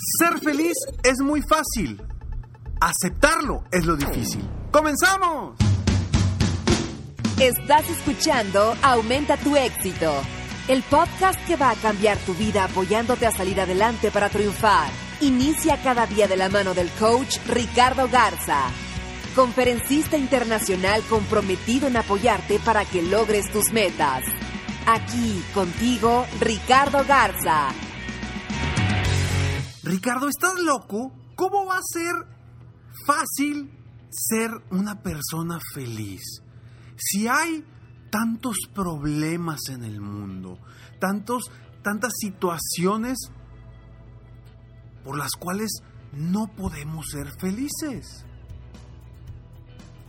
Ser feliz es muy fácil. Aceptarlo es lo difícil. ¡Comenzamos! Estás escuchando Aumenta tu éxito, el podcast que va a cambiar tu vida apoyándote a salir adelante para triunfar. Inicia cada día de la mano del coach Ricardo Garza, conferencista internacional comprometido en apoyarte para que logres tus metas. Aquí contigo, Ricardo Garza. Ricardo, ¿estás loco? ¿Cómo va a ser fácil ser una persona feliz? Si hay tantos problemas en el mundo, tantos, tantas situaciones por las cuales no podemos ser felices.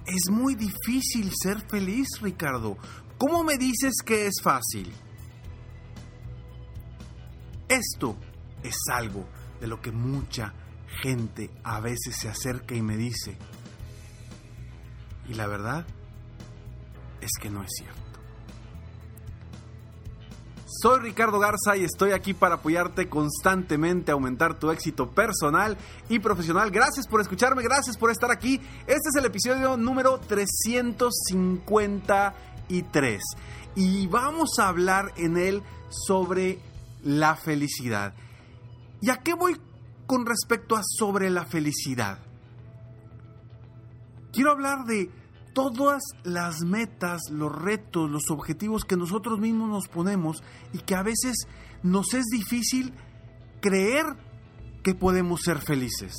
Es muy difícil ser feliz, Ricardo. ¿Cómo me dices que es fácil? Esto es algo de lo que mucha gente a veces se acerca y me dice. Y la verdad es que no es cierto. Soy Ricardo Garza y estoy aquí para apoyarte constantemente a aumentar tu éxito personal y profesional. Gracias por escucharme, gracias por estar aquí. Este es el episodio número 353 y vamos a hablar en él sobre la felicidad. ¿Y a qué voy con respecto a sobre la felicidad? Quiero hablar de todas las metas, los retos, los objetivos que nosotros mismos nos ponemos y que a veces nos es difícil creer que podemos ser felices.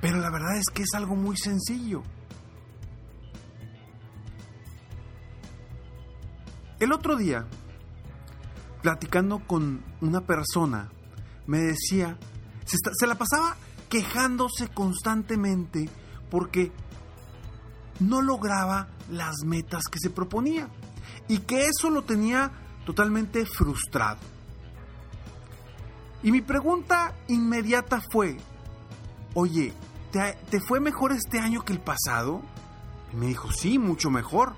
Pero la verdad es que es algo muy sencillo. El otro día platicando con una persona, me decía, se, la pasaba quejándose constantemente porque no lograba las metas que se proponía y que eso lo tenía totalmente frustrado. Y mi pregunta inmediata fue, oye, ¿te, ¿te, fue mejor este año que el pasado? Y me dijo, sí, mucho mejor.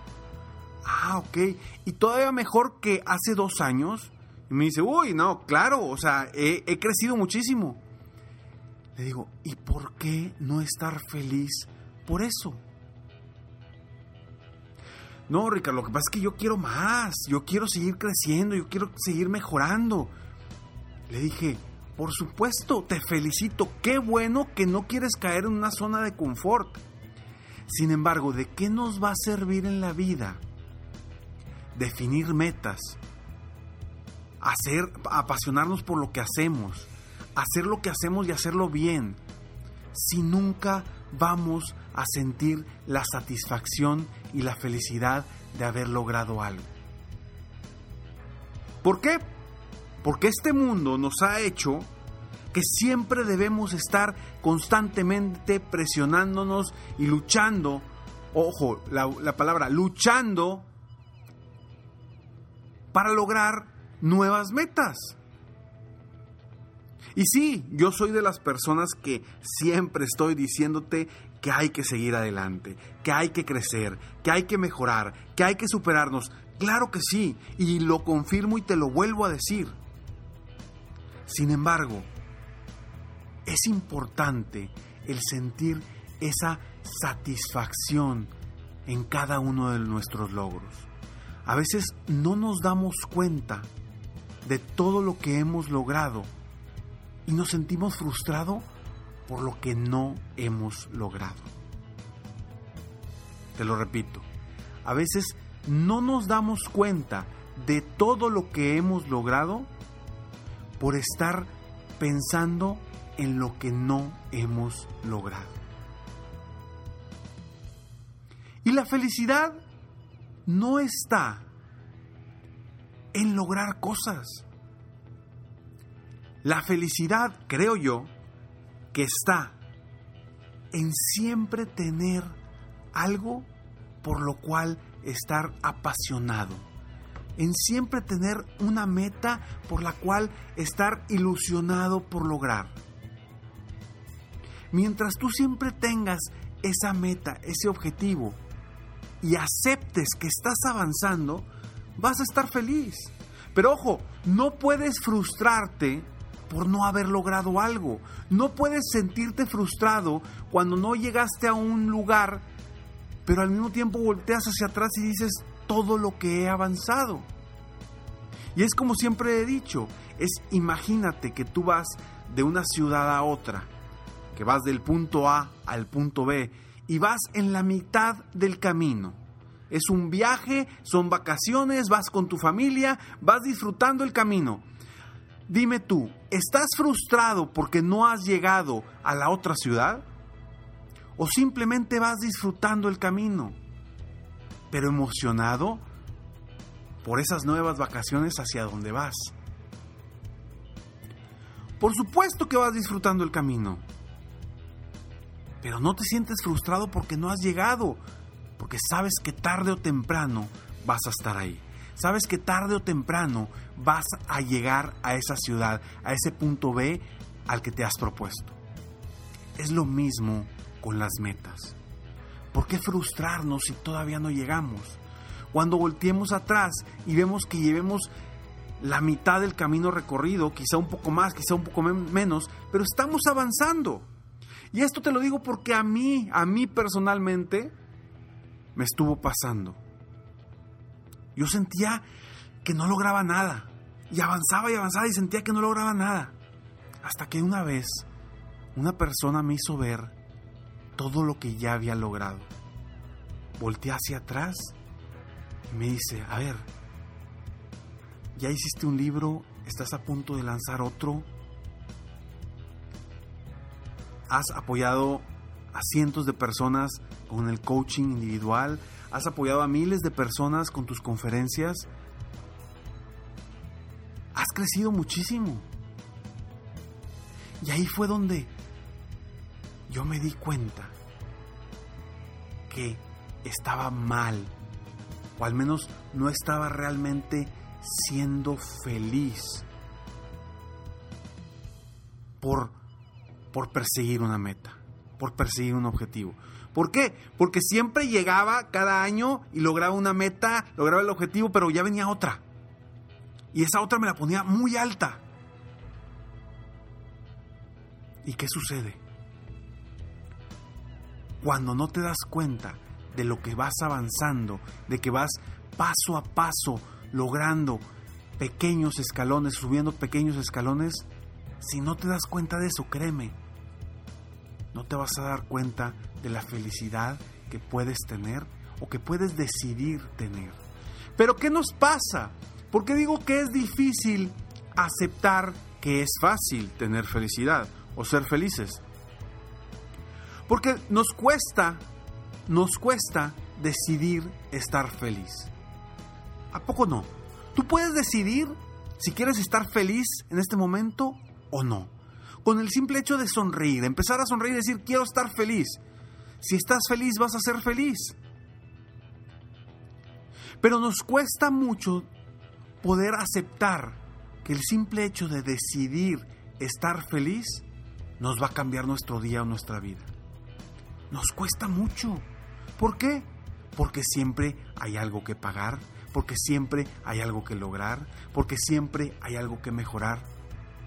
Ah, ok. ¿Y todavía mejor que hace dos años? Y me dice, uy, no, claro, o sea, he, crecido muchísimo. Le digo, ¿y por qué no estar feliz por eso? No, Ricardo, lo que pasa es que yo quiero más, yo quiero seguir creciendo, yo quiero seguir mejorando. Le dije, por supuesto, te felicito, qué bueno que no quieres caer en una zona de confort. Sin embargo, ¿de qué nos va a servir en la vida definir metas, hacer, apasionarnos por lo que hacemos, hacer lo que hacemos y hacerlo bien, si nunca vamos a sentir la satisfacción y la felicidad de haber logrado algo. ¿Por qué? Porque este mundo nos ha hecho que siempre debemos estar constantemente presionándonos y luchando, ojo, la, la palabra luchando para lograr nuevas metas. Y sí, yo soy de las personas que siempre estoy diciéndote que hay que seguir adelante, que hay que crecer, que hay que mejorar, que hay que superarnos. Claro que sí, y lo confirmo y te lo vuelvo a decir. Sin embargo, es importante el sentir esa satisfacción en cada uno de nuestros logros. A veces no nos damos cuenta de todo lo que hemos logrado y nos sentimos frustrados por lo que no hemos logrado. Te lo repito, a veces no nos damos cuenta de todo lo que hemos logrado por estar pensando en lo que no hemos logrado. Y la felicidad no está en lograr cosas. La felicidad, creo yo, que está en siempre tener algo por lo cual estar apasionado, en siempre tener una meta por la cual estar ilusionado por lograr. Mientras tú siempre tengas esa meta, ese objetivo, y aceptes que estás avanzando, vas a estar feliz. Pero ojo, no puedes frustrarte por no haber logrado algo. No puedes sentirte frustrado cuando no llegaste a un lugar, pero al mismo tiempo volteas hacia atrás y dices todo lo que he avanzado. Y es como siempre he dicho, es imagínate que tú vas de una ciudad a otra, que vas del punto A al punto B y vas en la mitad del camino. Es un viaje, son vacaciones, vas con tu familia, vas disfrutando el camino. Dime tú, ¿estás frustrado porque no has llegado a la otra ciudad? ¿O simplemente vas disfrutando el camino, pero emocionado por esas nuevas vacaciones hacia donde vas? Por supuesto que vas disfrutando el camino, pero no te sientes frustrado porque no has llegado, porque sabes que tarde o temprano vas a estar ahí. Sabes que tarde o temprano vas a llegar a esa ciudad, a ese punto B al que te has propuesto. Es lo mismo con las metas. ¿Por qué frustrarnos si todavía no llegamos? Cuando volteemos atrás y vemos que llevemos la mitad del camino recorrido, quizá un poco más, quizá un poco menos, pero estamos avanzando. Y esto te lo digo porque a mí, a mí personalmente, me estuvo pasando. Yo sentía que no lograba nada. Y avanzaba y avanzaba y sentía que no lograba nada. Hasta que una vez una persona me hizo ver todo lo que ya había logrado. Volteé hacia atrás y me dice, a ver, ya hiciste un libro, estás a punto de lanzar otro, has apoyado a cientos de personas con el coaching individual, has apoyado a miles de personas con tus conferencias, has crecido muchísimo. Y ahí fue donde yo me di cuenta que estaba mal, o al menos no estaba realmente siendo feliz por, por perseguir una meta por perseguir un objetivo. ¿Por qué? Porque siempre llegaba cada año y lograba una meta, lograba el objetivo, pero ya venía otra. Y esa otra me la ponía muy alta. ¿Y qué sucede? Cuando no te das cuenta de lo que vas avanzando, de que vas paso a paso logrando pequeños escalones, subiendo pequeños escalones, si no te das cuenta de eso, créeme, no te vas a dar cuenta de la felicidad que puedes tener o que puedes decidir tener. Pero ¿qué nos pasa? ¿Por qué digo que es difícil aceptar que es fácil tener felicidad o ser felices? Porque nos cuesta, nos cuesta decidir estar feliz. ¿A poco no? Tú puedes decidir si quieres estar feliz en este momento o no con el simple hecho de sonreír, empezar a sonreír y decir, quiero estar feliz. Si estás feliz, vas a ser feliz. Pero nos cuesta mucho poder aceptar que el simple hecho de decidir estar feliz nos va a cambiar nuestro día o nuestra vida. Nos cuesta mucho. ¿Por qué? Porque siempre hay algo que pagar, porque siempre hay algo que lograr, porque siempre hay algo que mejorar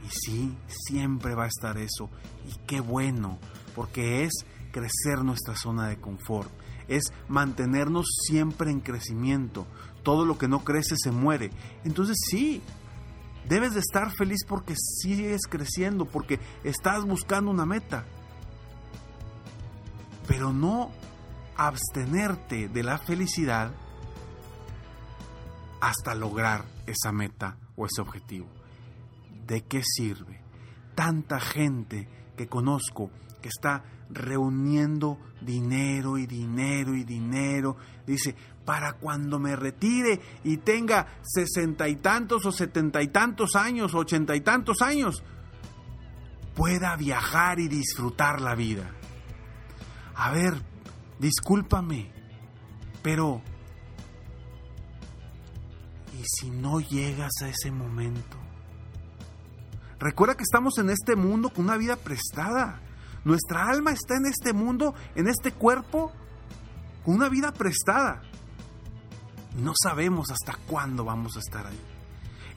y sí, siempre va a estar eso. Y qué bueno, porque es crecer nuestra zona de confort, es mantenernos siempre en crecimiento. Todo lo que no crece se muere. Entonces sí, debes de estar feliz porque sigues creciendo, porque estás buscando una meta. Pero no abstenerte de la felicidad hasta lograr esa meta o ese objetivo. ¿De qué sirve? Tanta gente que conozco que está reuniendo dinero y dinero y dinero. Dice, para cuando me retire y tenga sesenta y tantos o setenta y tantos años, ochenta y tantos años, pueda viajar y disfrutar la vida. A ver, discúlpame, pero ¿y si no llegas a ese momento? Recuerda que estamos en este mundo con una vida prestada. Nuestra alma está en este mundo, en este cuerpo, con una vida prestada. No sabemos hasta cuándo vamos a estar ahí.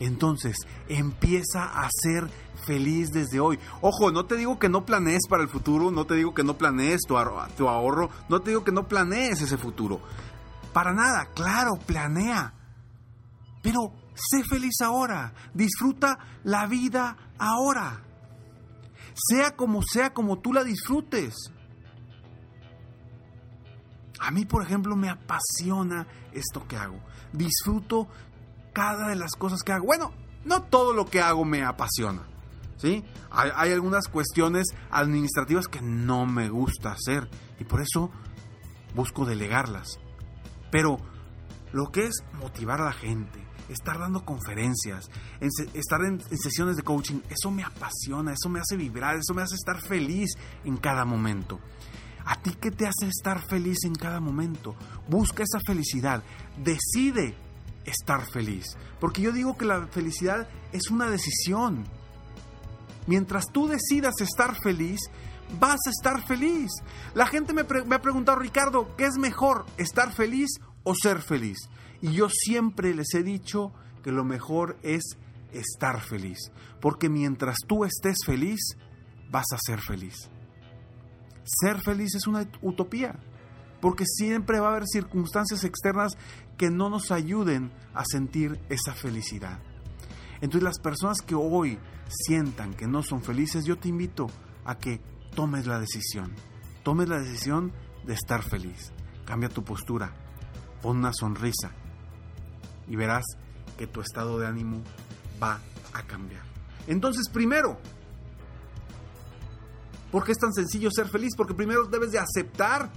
Entonces, empieza a ser feliz desde hoy. Ojo, no te digo que no planees para el futuro, no te digo que no planees tu, tu ahorro, no te digo que no planees ese futuro. Para nada, claro, planea. Pero sé feliz ahora, disfruta la vida ahora. Sea como sea, como tú la disfrutes. A mí, por ejemplo, me apasiona esto que hago. Disfruto cada de las cosas que hago. Bueno, no todo lo que hago me apasiona. ¿sí? Hay, hay, algunas cuestiones administrativas que no me gusta hacer y por eso busco delegarlas. Pero lo que es motivar a la gente, estar dando conferencias, en, estar en, en, sesiones de coaching, eso me apasiona, eso me hace vibrar, eso me hace estar feliz en cada momento. ¿A ti qué te hace estar feliz en cada momento? Busca esa felicidad, decide estar feliz, porque yo digo que la felicidad es una decisión. Mientras tú decidas estar feliz, vas a estar feliz. La gente me, me ha preguntado, Ricardo, ¿qué es mejor, estar feliz o ser feliz? Y yo siempre les he dicho que lo mejor es estar feliz, porque mientras tú estés feliz, vas a ser feliz. Ser feliz es una utopía, porque siempre va a haber circunstancias externas que no nos ayuden a sentir esa felicidad. Entonces las personas que hoy sientan que no son felices, yo te invito a que tomes la decisión. Tomes la decisión de estar feliz. Cambia tu postura. Pon una sonrisa y verás que tu estado de ánimo va a cambiar. Entonces, primero, ¿por qué es tan sencillo ser feliz? Porque primero debes de aceptar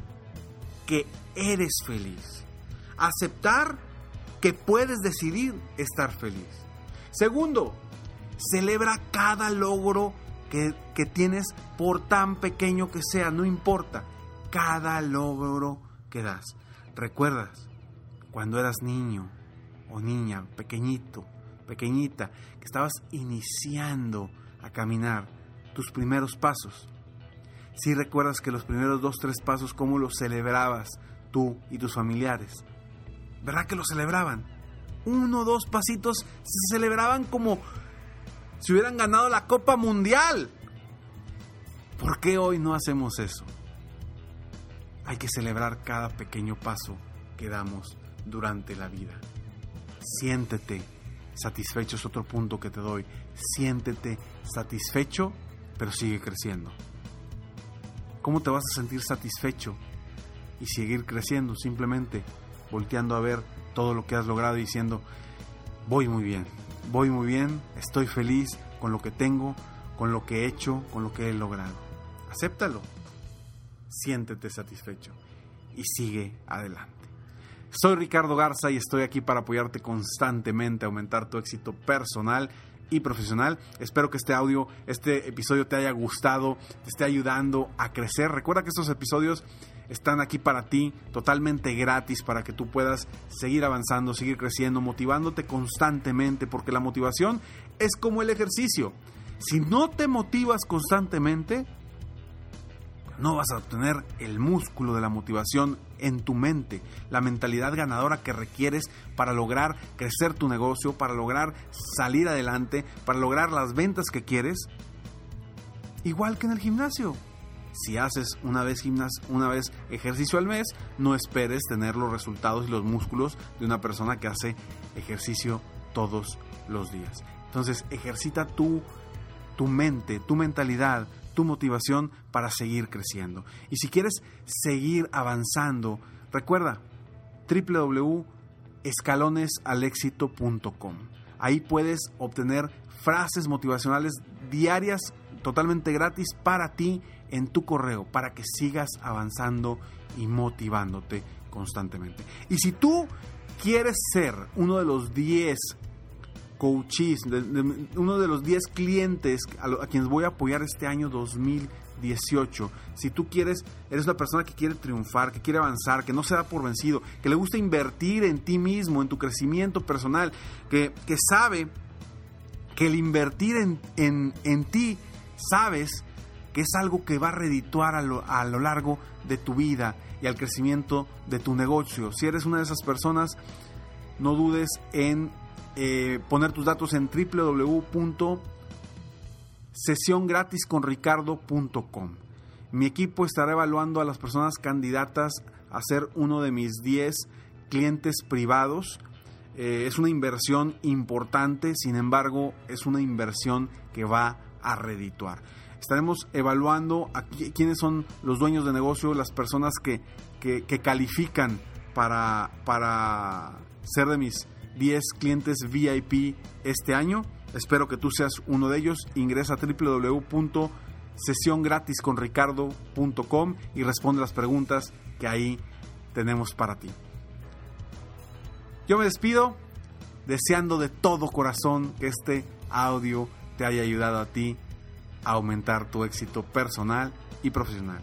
que eres feliz. Aceptar que puedes decidir estar feliz. Segundo, celebra cada logro que, que tienes por tan pequeño que sea, no importa. Cada logro que das. ¿Recuerdas cuando eras niño o niña, pequeñito, pequeñita, que estabas iniciando a caminar tus primeros pasos. Si recuerdas que los primeros dos, tres pasos, ¿cómo los celebrabas tú y tus familiares? ¿Verdad que los celebraban? Uno, dos pasitos se celebraban como si hubieran ganado la Copa Mundial. ¿Por qué hoy no hacemos eso? Hay que celebrar cada pequeño paso que damos durante la vida. Siéntete satisfecho, es otro punto que te doy. Siéntete satisfecho, pero sigue creciendo. ¿Cómo te vas a sentir satisfecho y seguir creciendo? Simplemente volteando a ver todo lo que has logrado y diciendo, voy muy bien, voy muy bien, estoy feliz con lo que tengo, con lo que he hecho, con lo que he logrado. Acéptalo, siéntete satisfecho y sigue adelante. Soy Ricardo Garza y estoy aquí para apoyarte constantemente aumentar tu éxito personal y profesional. Espero que este audio, este episodio te haya gustado, te esté ayudando a crecer. Recuerda que estos episodios están aquí para ti, totalmente gratis, para que tú puedas seguir avanzando, seguir creciendo, motivándote constantemente, porque la motivación es como el ejercicio. Si no te motivas constantemente, no vas a obtener el músculo de la motivación en tu mente, la mentalidad ganadora que requieres para lograr crecer tu negocio, para lograr salir adelante, para lograr las ventas que quieres. Igual que en el gimnasio. Si haces una vez gimnas, una vez ejercicio al mes, no esperes tener los resultados y los músculos de una persona que hace ejercicio todos los días. Entonces, ejercita tu, tu mente, tu mentalidad, tu motivación para seguir creciendo. Y si quieres seguir avanzando, recuerda www.escalonesalexito.com. Ahí puedes obtener frases motivacionales diarias totalmente gratis para ti en tu correo, para que sigas avanzando y motivándote constantemente. Y si tú quieres ser uno de los 10 coaches, uno de los 10 clientes a, quienes voy a apoyar este año 2018. Si tú quieres, eres una persona que quiere triunfar, que quiere avanzar, que no se da por vencido, que le gusta invertir en ti mismo, en tu crecimiento personal, que, que sabe que el invertir en, en, en, ti, sabes que es algo que va a redituar a lo, a lo largo de tu vida y al crecimiento de tu negocio. Si eres una de esas personas, no dudes en eh, poner tus datos en www.sesiongratisconricardo.com. Mi equipo estará evaluando a las personas candidatas a ser uno de mis 10 clientes privados. Eh, es una inversión importante, sin embargo, es una inversión que va a redituar. Estaremos evaluando quiénes son los dueños de negocio, las personas que, que, que califican para, para ser de mis 10 clientes VIP este año. Espero que tú seas uno de ellos. Ingresa a www.sesiongratisconricardo.com y responde las preguntas que ahí tenemos para ti. Yo me despido deseando de todo corazón que este audio te haya ayudado a ti a aumentar tu éxito personal y profesional.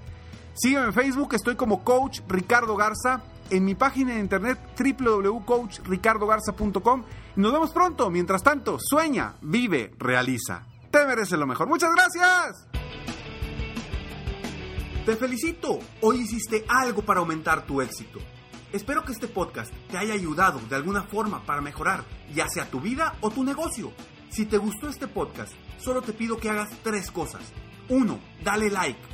Sígueme en Facebook, estoy como Coach Ricardo Garza en mi página de internet www.coachricardogarza.com nos vemos pronto. Mientras tanto, sueña, vive, realiza. Te mereces lo mejor. Muchas gracias. Te felicito. Hoy hiciste algo para aumentar tu éxito. Espero que este podcast te haya ayudado de alguna forma para mejorar ya sea tu vida o tu negocio. Si te gustó este podcast, solo te pido que hagas tres cosas. 1. Dale like.